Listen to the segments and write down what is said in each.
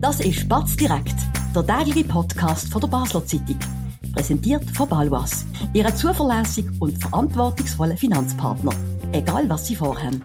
Das ist Batz direkt, der tägliche Podcast von der Basler Zeitung. Präsentiert von Balwas, Ihrem zuverlässigen und verantwortungsvollen Finanzpartner. Egal was Sie vorhaben.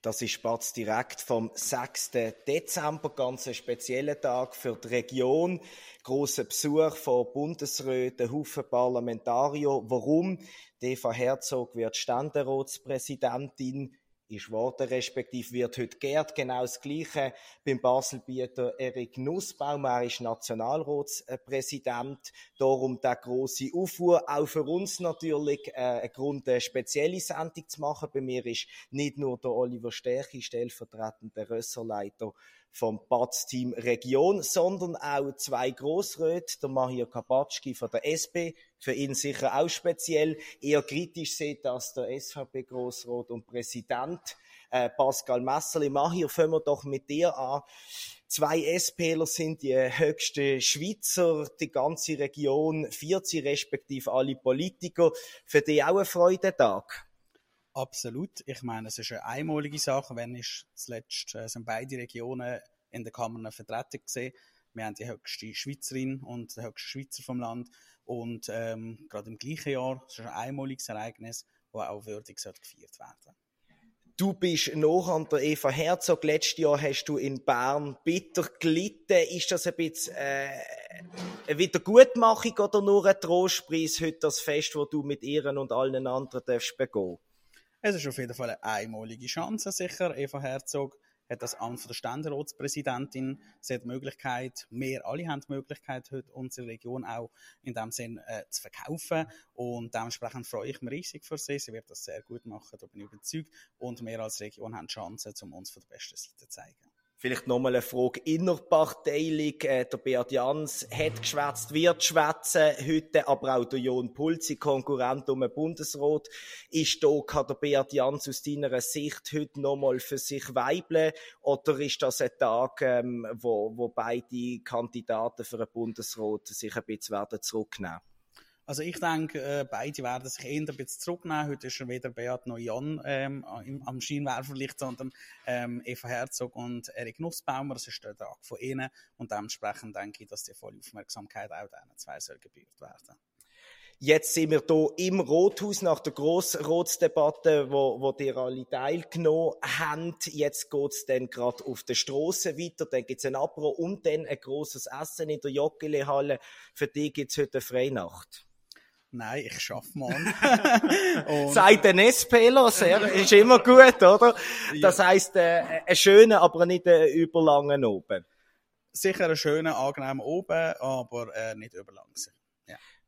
Das ist Spatz direkt vom 6. Dezember, ganz ein spezieller Tag für die Region. Großer Besuch von Bundesräten, Haufen Parlamentarier. Warum? Eva Herzog wird Ständeratspräsidentin ist geworden, respektive wird heute geehrt. Genau das Gleiche beim Baselbieter Erik Nussbaum. Er ist Nationalratspräsident. Darum der große Aufruhr. Auch für uns natürlich äh, ein Grund, eine spezielle Sendung zu machen. Bei mir ist nicht nur der Oliver Sterchi, stellvertretender Rösserleiter vom Batz-Team Region, sondern auch zwei Grossräte, der Mahir Kapatschki von der SP, für ihn sicher auch speziell, eher kritisch sieht als der SVP-Grossrat und Präsident äh, Pascal Messerli. Mahir, fangen wir doch mit dir an. Zwei SPler sind die höchsten Schweizer, die ganze Region, 40 respektive alle Politiker. Für die auch ein Freudentag? Absolut. Ich meine, es ist eine einmalige Sache. Wenn ist zuletzt äh, sind beide Regionen in der Kammer vertreten gesehen. Wir haben die höchste Schweizerin und den höchsten Schweizer vom Land. Und ähm, gerade im gleichen Jahr, das ist ein einmaliges Ereignis, das auch würdig gefeiert werden Du bist noch an der Eva Herzog. Letztes Jahr hast du in Bern bitter gelitten. Ist das ein bisschen äh, eine Wiedergutmachung oder nur ein Trostpreis heute das Fest, wo du mit ihren und allen anderen darfst begehen? Es ist auf jeden Fall eine einmalige Chance, sicher. Eva Herzog hat das Amt der Ständeratspräsidentin. Sie hat die Möglichkeit, wir alle haben die Möglichkeit, heute unsere Region auch in dem Sinn äh, zu verkaufen. Und dementsprechend freue ich mich riesig für sie. Sie wird das sehr gut machen, da bin ich überzeugt. Und wir als Region haben die Chance, um uns von der besten Seite zu zeigen. Vielleicht nochmal eine Frage innerparteilich. Äh, der Beat Jans hat geschwätzt, wird schwätzen heute, aber auch der John Pulzi, Konkurrent um den Bundesrat, ist da, kann der Beat Jans aus deiner Sicht heute nochmal für sich weibeln? Oder ist das ein Tag, ähm, wo, wo beide Kandidaten für den Bundesrat sich ein bisschen werden zurücknehmen also ich denke, äh, beide werden sich eher ein bisschen zurücknehmen. Heute ist schon weder Beat noch Jan ähm, am Scheinwerferlicht, sondern ähm, Eva Herzog und Erik Nussbaumer. Das ist der Tag von ihnen. Und dementsprechend denke ich, dass die volle Aufmerksamkeit auch diesen zwei soll gebührt werden. Jetzt sind wir hier im Rothaus nach der Grossratsdebatte, wo, wo die alle teilgenommen haben. Jetzt geht's dann gerade auf der Straße weiter. Dann gibt's ein Apro und dann ein grosses Essen in der Joggeli-Halle. Für die gibt's heute eine Freinacht. Nein, ich schaffe morgen. Sagt ein SPler, sehr, ist immer gut, oder? Das ja. heisst, äh, ein schöner, aber nicht ein überlangen oben. Sicher ein schöner, angenehmer oben, aber äh, nicht überlang.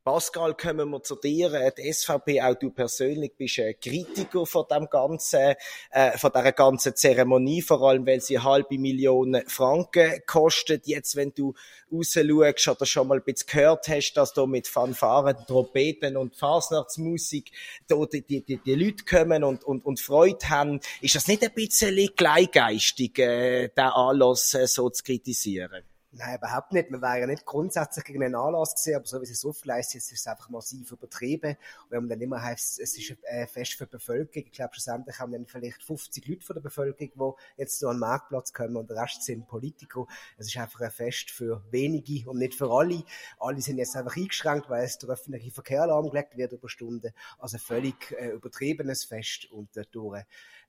Pascal, kommen wir zu dir. Die SVP, auch du persönlich, bist ein Kritiker von dem ganzen, äh, von dieser ganzen Zeremonie, vor allem, weil sie halbe Millionen Franken kostet. Jetzt, wenn du rausschaust oder schon mal ein bisschen gehört hast, dass da mit Fanfaren, Trompeten und Fasnachtsmusik da die, die, die, die Leute kommen und, und, und Freude haben, ist das nicht ein bisschen gleichgeistig, äh, den Anlass äh, so zu kritisieren? Nein, überhaupt nicht. Man wäre ja nicht grundsätzlich gegen einen Anlass gesehen, aber so wie es aufgeleistet ist, ist es einfach massiv übertrieben. Und wenn man dann immer heißt, es ist ein Fest für die Bevölkerung, ich glaube, schlussendlich haben dann vielleicht 50 Leute von der Bevölkerung, die jetzt so an den Marktplatz kommen und der Rest sind Politiker. Es ist einfach ein Fest für wenige und nicht für alle. Alle sind jetzt einfach eingeschränkt, weil es der öffentliche Verkehr lahmgelegt wird über Stunden. Also ein völlig äh, übertriebenes Fest und dadurch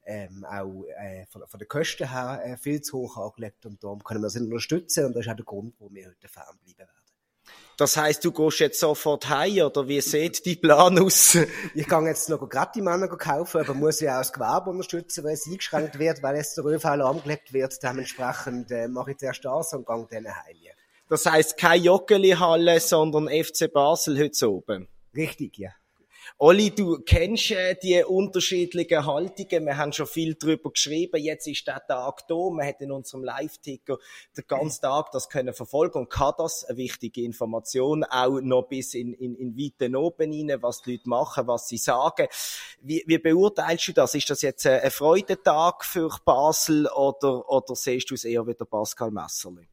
ähm, auch äh, von, von den Kosten her äh, viel zu hoch angelegt und darum können wir das unterstützen und das ist auch der Grund, warum wir heute fernbleiben werden. Das heißt, du gehst jetzt sofort heim oder wie sieht dein Plan aus? ich kann jetzt noch gratis Männer kaufen, aber muss ja auch das Gewerbe unterstützen, weil es eingeschränkt wird, weil jetzt der ÖV angelegt wird. Dementsprechend äh, mache ich zuerst das und gehe dann heim. Das heißt, keine Joggeli-Halle, sondern FC Basel heute oben? Richtig, ja. Olli, du kennst äh, die unterschiedlichen Haltungen. Wir haben schon viel darüber geschrieben. Jetzt ist der Tag da. Man hat in unserem Live-Ticker den ganzen Tag das können verfolgen und kann das, eine wichtige Information, auch noch bis in, in, in weiten oben rein, was die Leute machen, was sie sagen. Wie, wie beurteilst du das? Ist das jetzt ein Freudentag für Basel oder, oder siehst du es eher wie der Pascal Messerli?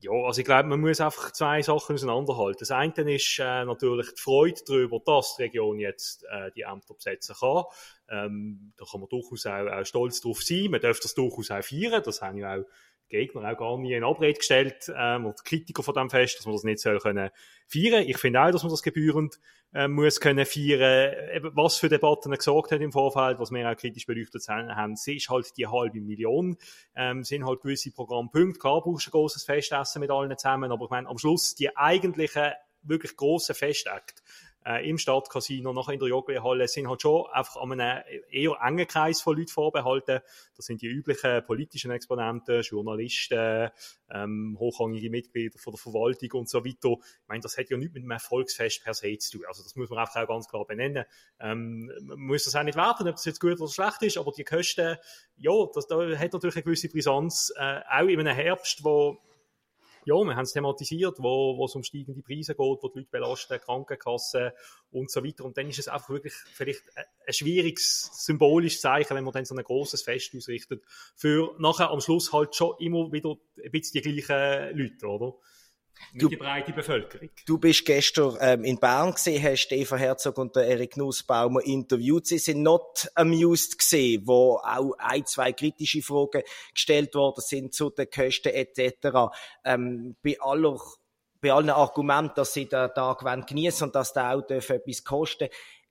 Ja, also ich glaube, man muss einfach zwei Sachen auseinanderhalten. Das eine ist äh, natürlich die Freude darüber, dass die Region jetzt äh, die Ämter besetzen kann. Ähm, da kann man durchaus auch, auch stolz drauf sein. Man darf das durchaus auch feiern. Das haben ja auch Gegner auch gar nie in Abrede gestellt, ähm, und Kritiker von dem Fest, dass man das nicht soll können feiern. Ich finde auch, dass man das gebührend ähm, muss können feiern. Eben, was für Debatten gesagt hat im Vorfeld, was wir auch kritisch beleuchtet haben, sie ist halt die halbe Million, ähm, sind halt gewisse Programmpunkte. Klar, brauchst du ein grosses Festessen mit allen zusammen, aber ich meine, am Schluss die eigentlichen wirklich grossen Festakte, äh, im Stadtcasino, nachher in der Joggeli-Halle, sind halt schon einfach an einem eher engen Kreis von Leuten vorbehalten. Das sind die üblichen politischen Exponenten, Journalisten, ähm, hochrangige Mitglieder von der Verwaltung und so weiter. Ich meine, das hat ja nichts mit einem Volksfest per se zu tun. Also das muss man einfach auch ganz klar benennen. Ähm, man muss das auch nicht werten, ob das jetzt gut oder schlecht ist, aber die Kosten, ja, das, da hat natürlich eine gewisse Brisanz, äh, auch in einem Herbst, wo ja, wir haben es thematisiert, wo, wo es um steigende Preise geht, wo die Leute belasten, Krankenkassen und so weiter. Und dann ist es einfach wirklich vielleicht ein schwieriges symbolisches Zeichen, wenn man dann so ein großes Fest ausrichtet, für nachher am Schluss halt schon immer wieder ein bisschen die gleichen Leute, oder? Du, die breite Bevölkerung. Du bist gestern ähm, in Bern gesehen, hast Eva Herzog und Erik Nussbaumer interviewt. Sie sind not amused gesehen, wo auch ein, zwei kritische Fragen gestellt worden sind zu den Kosten etc. Ähm, bei aller bei allen Argumenten, dass sie den Tag genießen und dass der auch etwas kosten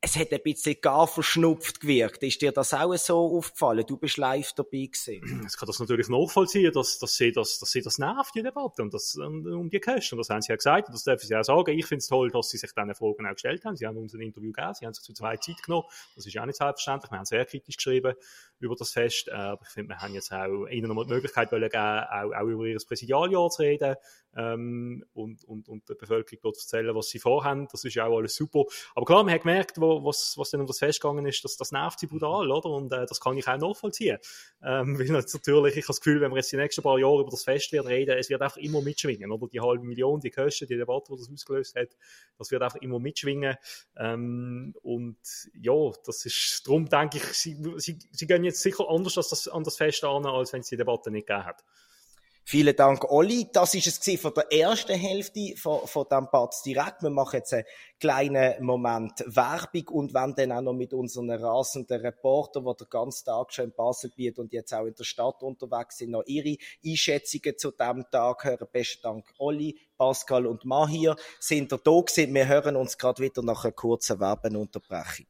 es hat ein bisschen gar verschnupft gewirkt. Ist dir das auch so aufgefallen? Du bist live dabei gewesen. Es kann das natürlich nachvollziehen, dass, dass, sie, das, dass sie das nervt, die Debatte, und das, um die Kosten. Und das haben sie ja gesagt, und das dürfen sie auch sagen. Ich finde es toll, dass sie sich diese Fragen auch gestellt haben. Sie haben uns ein Interview gegeben, sie haben sich zu zwei Zeit genommen. Das ist auch nicht selbstverständlich. Wir haben sehr kritisch geschrieben über das Fest. Äh, aber ich finde, wir haben jetzt auch ihnen nochmal die Möglichkeit geben, auch, auch über ihr Präsidialjahr zu reden, ähm, und, und, und der Bevölkerung dort zu erzählen, was sie vorhaben. Das ist ja auch alles super. Aber klar, man hat gemerkt, wo, was, was dann um das Fest gegangen ist, dass das nervt sie brutal, oder? Und äh, das kann ich auch nachvollziehen. Ähm, weil natürlich, ich habe das Gefühl, wenn wir jetzt die nächsten paar Jahre über das Fest werden reden, es wird einfach immer mitschwingen, oder? Die halbe Million, die Kosten, die Debatte, die das ausgelöst hat, das wird einfach immer mitschwingen. Ähm, und ja, das ist, darum denke ich, sie, sie, sie gehen jetzt sicher anders als das, an das Fest an, als wenn es die Debatte nicht gegeben hat. Vielen Dank, Olli. Das ist es von der ersten Hälfte von, von dem Batz direkt. Wir machen jetzt einen kleinen Moment Werbung und wenn dann auch noch mit unseren rasenden Reporter, die den ganzen Tag schon in Basel bieten und jetzt auch in der Stadt unterwegs sind, noch ihre Einschätzungen zu dem Tag hören. Besten Dank, Olli, Pascal und Mahir sind da gewesen. Wir hören uns gerade wieder nach einer kurzen Werbeunterbrechung.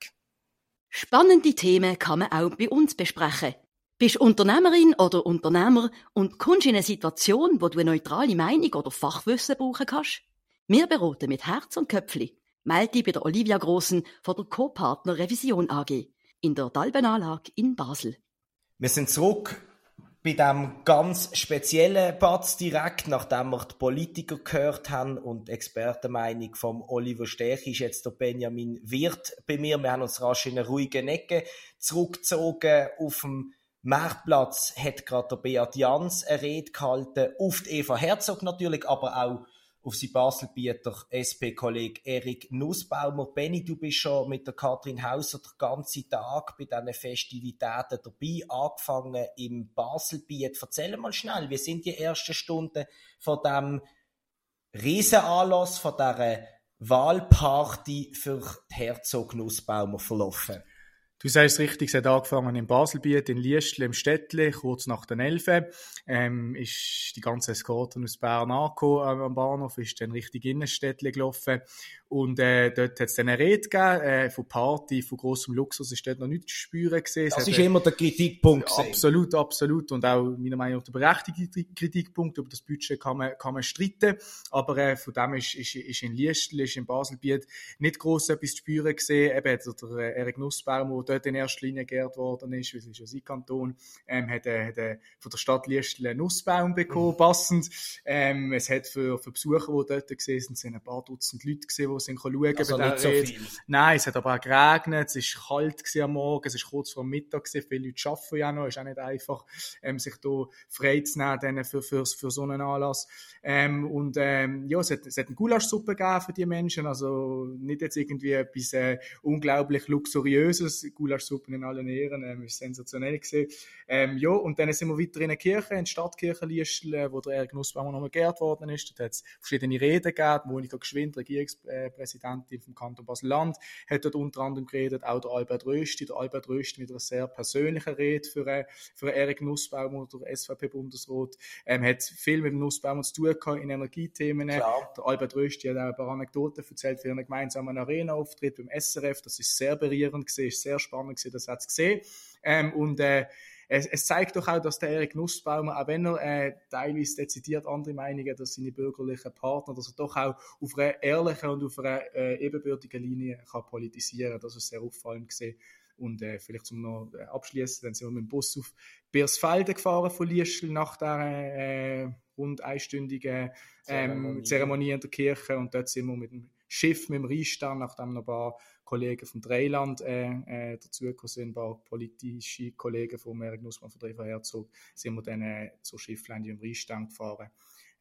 Spannende Themen kann man auch bei uns besprechen. Bist Unternehmerin oder Unternehmer und kommst in eine Situation, wo du eine neutrale Meinung oder Fachwissen brauchen kannst? Wir beraten mit Herz und Köpfli. Melde dich bei der Olivia Grossen von der Co-Partner Revision AG in der Dalbenanlage in Basel. Wir sind zurück bei dem ganz speziellen Batz direkt, nachdem wir die Politiker gehört haben und die Expertenmeinung vom Oliver Stech ist jetzt der Benjamin Wirth bei mir. Wir haben uns rasch in eine ruhige Ecke zurückgezogen auf dem Marktplatz hat gerade der Beat Jans eine Rede gehalten, auf die Eva Herzog natürlich, aber auch auf sie Baselbieter SP-Kollege Erik Nussbaumer. Benny, du bist schon mit der Katrin Hauser den ganzen Tag bei diesen Festivitäten dabei, angefangen im Baselbiet. Erzähl mal schnell, wie sind die ersten Stunden von dem Riesenanlass, von dieser Wahlparty für Herzog Nussbaumer verlaufen? Du sagst richtig, es hat angefangen in Baselbiet, in Liestl, im Städtle, kurz nach den Elfen. Ähm, ist die ganze Eskorte aus Bern angekommen am Bahnhof, ist dann richtig in das gelaufen. Und äh, dort hat es dann eine Rede gegeben, äh, von Party, von grossem Luxus, ist dort noch nicht zu spüren gewesen. Das ist immer der Kritikpunkt. Ja, absolut, absolut. Und auch meiner Meinung nach der berechtigte Kritikpunkt. Über das Budget kann man, kann man streiten. Aber äh, von dem ist, ist, ist in Liestl, ist in Baselbiet nicht gross etwas zu spüren gewesen. Eben der, der Erik Nussbaum, dort in erster Linie geehrt worden ist, weil es ist ja sein Kanton, ähm, hat, äh, hat äh, von der Stadt Liestl einen Nussbaum bekommen, mhm. passend. Ähm, es hat für, für Besucher, die dort gesehen sind, sind ein paar Dutzend Leute gesehen, die sind schauen also nicht so viel. Nein, es hat aber auch geregnet, es war kalt am Morgen, es war kurz vor Mittag, gewesen. viele Leute arbeiten ja noch, es ist auch nicht einfach, ähm, sich da frei zu nehmen für, für, für so einen Anlass. Ähm, und ähm, ja, es hat, es hat eine Gulaschsuppe gegeben für die Menschen, also nicht jetzt irgendwie etwas äh, unglaublich luxuriöses. Gulaschsuppe in allen Ehren, ähm, ist sensationell gesehen. Ähm, ja, und dann sind wir weiter in der Kirche, in der Stadtkirche Liestl, wo der Erik Nussbaumer nochmal geehrt worden ist. Dort hat es verschiedene Reden gegeben. Monika Geschwind, Regierungspräsidentin vom Kanton Basel-Land, hat dort unter anderem geredet, auch der Albert Rösti. Der Albert Rösti mit einer sehr persönlichen Rede für, äh, für Erik Nussbaumer, der SVP-Bundesrat, ähm, hat viel mit dem Nussbaumer zu tun gehabt in Energiethemen. Klar. Der Albert Rösti hat auch ein paar Anekdoten erzählt für einen gemeinsamen Arena-Auftritt beim SRF. Das ist sehr berührend gesehen, sehr spannend das hat es gesehen. Ähm, und äh, es, es, zeigt doch auch, dass der Erik Nussbaumer, auch wenn er äh, teilweise dezidiert andere Meinungen dass seine bürgerlichen Partner, dass er doch auch auf einer ehrlichen und auf einer äh, ebenbürtigen Linie kann politisieren. Das ist sehr auffallend gesehen. Und äh, vielleicht zum noch äh, abschließen, dann sind wir mit dem Bus auf Biersfelden gefahren von Liestl nach der äh, rund einstündigen ähm, Zeremonie. Zeremonie in der Kirche und dort sind wir mit dem Schiff mit dem Rheinstand, nachdem noch ein paar Kollegen vom Dreiland äh, äh, dazugekommen sind, ein paar politische Kollegen von Erik Nussmann von Eva Herzog, sind wir dann äh, zur Schifflände im Rheinstand gefahren.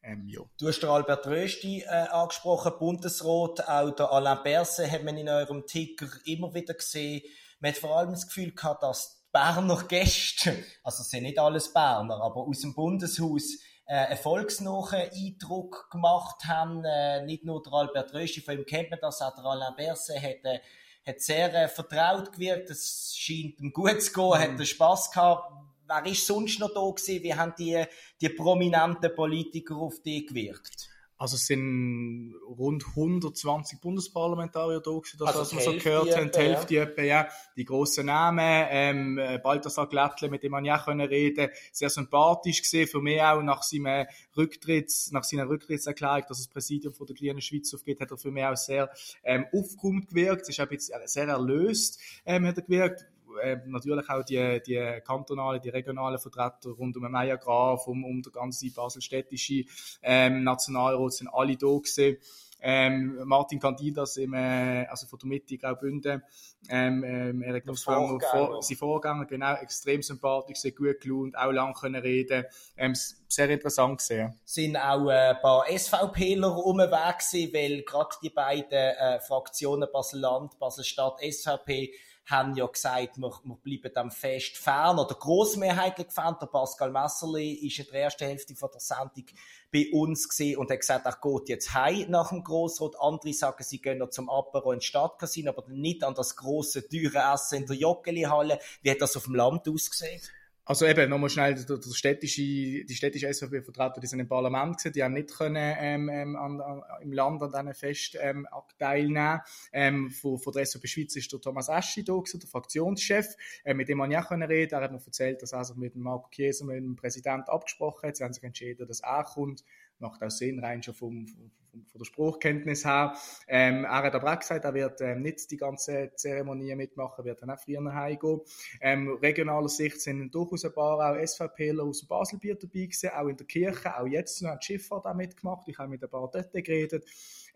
Ähm, ja. Du hast den Albert Rösti äh, angesprochen, Bundesrat, auch der Alain Berset hat man in eurem Ticker immer wieder gesehen. Man hat vor allem das Gefühl gehabt, dass die Berner Gäste, also es sind nicht alles Berner, aber aus dem Bundeshaus äh, erfolgsnachen Eindruck gemacht haben. Äh, nicht nur der Albert Röschi, von ihm kennt man das, auch der Alain Berset hat, äh, hat sehr äh, vertraut gewirkt. Es scheint ihm gut zu gehen, mhm. hat er Spass gehabt. Wer ist sonst noch da gewesen? Wie haben die, die prominenten Politiker auf dich gewirkt? Also es sind rund 120 Bundesparlamentarier da gewesen, das, also was wir so gehört haben, die Hälfte ja. Etwa, ja. Die grossen Namen, ähm, Balthasar Glättle, mit dem man ja können reden, sehr sympathisch gesehen, für mich auch nach seinem Rücktritts, nach seiner Rücktrittserklärung, dass das Präsidium von der kleinen Schweiz aufgeht, hat er für mich auch sehr ähm, aufgeräumt gewirkt, es ist auch ein bisschen sehr erlöst, ähm, hat er gewirkt, äh, natürlich auch die, die kantonalen, die regionalen Vertreter rund um den Meier Graf, um, um der ganze baselstädtische ähm, Nationalrat sind alle da gewesen. Ähm, Martin Candidas im, äh, also von der Mitte Graubünden, ähm, ähm, Nussbaum, vor, sein Vorgänger, genau, extrem sympathisch, sehr gut gelaunt, auch lang können reden, ähm, sehr interessant gesehen. Sind auch äh, ein paar SVPler umweg gewesen, weil gerade die beiden äh, Fraktionen Basel-Land, Basel-Stadt, SVP haben ja gesagt, wir, wir bleiben dem Fest fern oder grossmehrheitlich fern. Der Pascal Messerli ist in der ersten Hälfte von der Sendung bei uns gesehen und hat gesagt, er geht jetzt heim nach dem Grossrot. Andere sagen, sie gehen noch zum Apero in Stadtcasino, aber nicht an das große teure Essen in der Joggeli-Halle. Wie hat das auf dem Land ausgesehen? Also eben, nochmal schnell, der, der städtische, die städtische SVP-Vertreter, die sind im Parlament gewesen, die haben nicht können, ähm, ähm, an, an, im Land an diesen Fest ähm, teilnehmen. Ähm, von, von der SVP Schweiz ist der Thomas Eschi da gewesen, der Fraktionschef, äh, mit dem man ja können reden. Er hat mir erzählt, dass er sich mit dem Marco Chiesa, mit dem Präsidenten abgesprochen hat. Sie haben sich entschieden, dass er kommt macht auch Sinn, rein schon vom, vom, von der Spruchkenntnis her. Ähm, er hat aber auch gesagt, er wird ähm, nicht die ganze Zeremonie mitmachen, wird dann auch früher heimgehen. Ähm, regionaler Sicht sind durchaus ein paar auch SVPler aus Baselbier dabei gewesen, auch in der Kirche, auch jetzt noch die Schifffahrt auch mitgemacht. Ich habe mit ein paar dort geredet.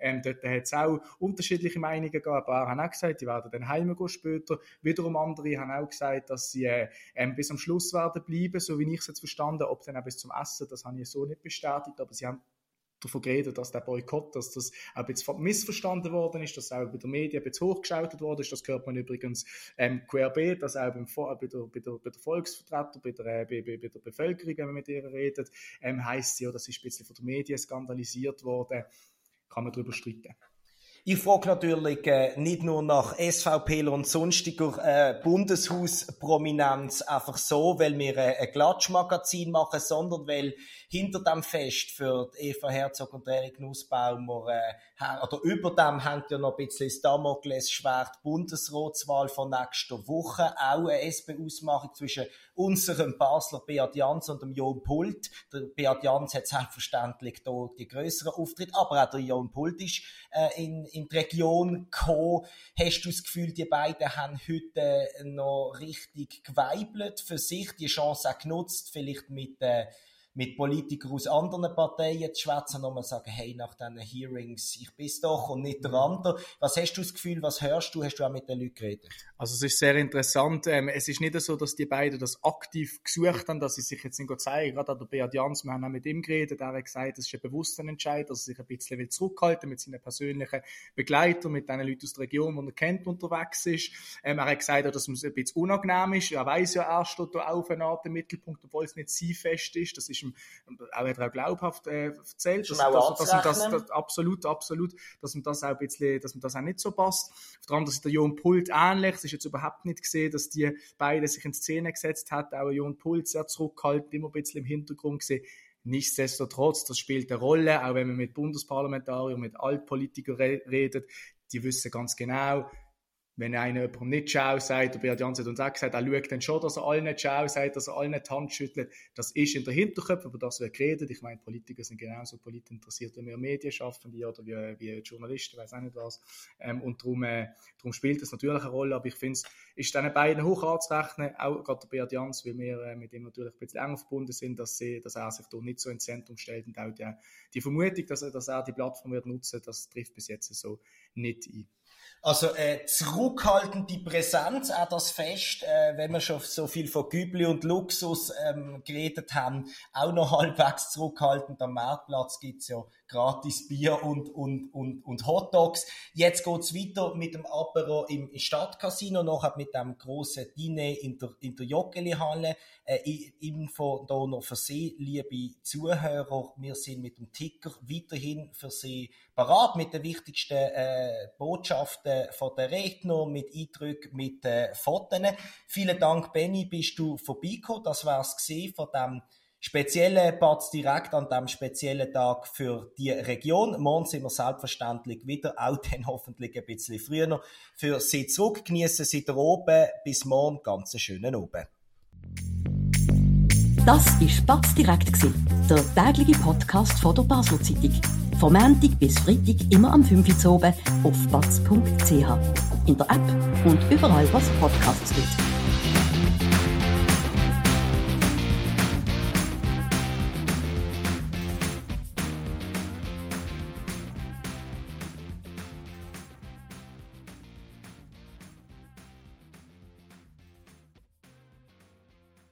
Ähm, dort hat es auch unterschiedliche Meinungen gegeben. Ein paar haben auch gesagt, die werden dann heimgehen später. Wiederum andere haben auch gesagt, dass sie äh, ähm, bis am Schluss werden bleiben, so wie ich es jetzt verstanden Ob dann auch bis zum Essen, das habe ich so nicht bestätigt, aber sie haben davon geredet, dass der Boykott, dass das auch jetzt missverstanden worden ist, dass auch bei den Medien jetzt hochgeschaltet worden ist. Das hört man übrigens ähm, querbeet, dass auch beim, bei, der, bei, der, bei der Volksvertreter, bei der, äh, bei, bei, der Bevölkerung, wenn man mit ihr redet, ähm, heisst sie ja, das ist ein bisschen von den Medien skandalisiert worden. Kann man darüber streiten. Ich frage natürlich äh, nicht nur nach SVP und sonstiger äh, Bundeshausprominenz einfach so, weil wir äh, ein Klatschmagazin machen, sondern weil hinter dem Fest für Eva Herzog und Erik Nussbaumer äh, oder über dem hängt ja noch ein bisschen das Damoklesschwert Bundesratswahl von nächster Woche. Auch eine SP-Ausmachung zwischen unserem Basler Beat Jans und dem Jon Pult. Der Beat Jans hat selbstverständlich hier die größeren Auftritte, aber auch der Jon Pult ist äh, in, in die Region gekommen. Hast du das Gefühl, die beiden haben heute noch richtig geweibelt für sich, die Chance auch genutzt, vielleicht mit äh, mit Politikern aus anderen Parteien zu schwätzen und mal sagen, hey, nach diesen Hearings, ich bin doch und nicht der andere. Was hast du das Gefühl, was hörst du? Hast du auch mit den Leuten geredet? Also es ist sehr interessant. Ähm, es ist nicht so, dass die beiden das aktiv gesucht haben, dass sie sich jetzt nicht zeigen. Gerade der Beat Jans, wir haben auch mit ihm geredet, er hat gesagt, es ist ein bewusster Entscheid, dass er sich ein bisschen will zurückhalten mit seinen persönlichen Begleitern, mit den Leuten aus der Region, die er kennt, unterwegs ist. Ähm, er hat gesagt, dass es ein bisschen unangenehm ist. Er weiß ja, er steht da auf eine Art im Mittelpunkt, obwohl es nicht sie fest ist. Das ist ihm, auch hat er auch glaubhaft äh, erzählt, dass, dass, dass, dass, das, das, absolut, absolut, dass ihm das auch ein bisschen, dass ihm das auch nicht so passt. Auf der anderen Seite der Jon Pult ähnlich. Es ist jetzt überhaupt nicht gesehen, dass die beiden sich in Szene gesetzt hat. Auch Jon Pult sehr zurückhaltend, immer ein bisschen im Hintergrund gesehen. Nichtsdestotrotz, das spielt eine Rolle, auch wenn man mit Bundesparlamentariern, mit Altpolitikern redet, die wissen ganz genau, wenn einer jemandem nicht Ciao sagt, der Beat Jans hat uns auch gesagt, er schaut dann schon, dass er allen nicht Ciao sagt, dass er allen die Hand schüttelt. Das ist in der Hinterkopf, über das wird geredet. Ich meine, Politiker sind genauso politinteressiert wie wir Medienschaffende oder wie, wie Journalisten, weiß auch nicht was. Ähm, und darum, äh, darum spielt das natürlich eine Rolle, aber ich finde es ist diesen beiden hoch anzurechnen, auch gerade der Beat Jans, weil wir äh, mit ihm natürlich ein bisschen enger verbunden sind, dass, sie, dass er sich da nicht so ins Zentrum stellt und auch die, die Vermutung, dass er, dass er die Plattform wird nutzen, das trifft bis jetzt so nicht ein. Also äh, zurückhaltende Präsenz, auch das Fest, äh, wenn wir schon so viel von Gübli und Luxus ähm, geredet haben, auch noch halbwegs zurückhaltend. Am Marktplatz gibt's ja gratis Bier und, und, und, und Hot Dogs. Jetzt geht's weiter mit dem Apero im Stadtcasino, nachher mit dem grossen Diner in der, in der Joggeli-Halle. Äh, Info da noch für Sie, liebe Zuhörer, wir sind mit dem Ticker weiterhin für Sie parat mit den wichtigsten äh, Botschaften von der Redner, mit Eindrücken, mit äh, Fotos. Vielen Dank, Benny, bist du vorbeigekommen. Das war's gesehen von dem speziellen Platz direkt an dem speziellen Tag für die Region. Morgen sind wir selbstverständlich wieder, auch dann hoffentlich ein bisschen früher, für Sie zurück. Genießen Sie da oben. Bis morgen, ganz schönen Abend. Das war Spatz direkt, der tägliche Podcast von der Basel Zeitung. Vom Montag bis Freitag immer am 5 Uhr oben auf batz.ch. In der App und überall, was Podcasts gibt.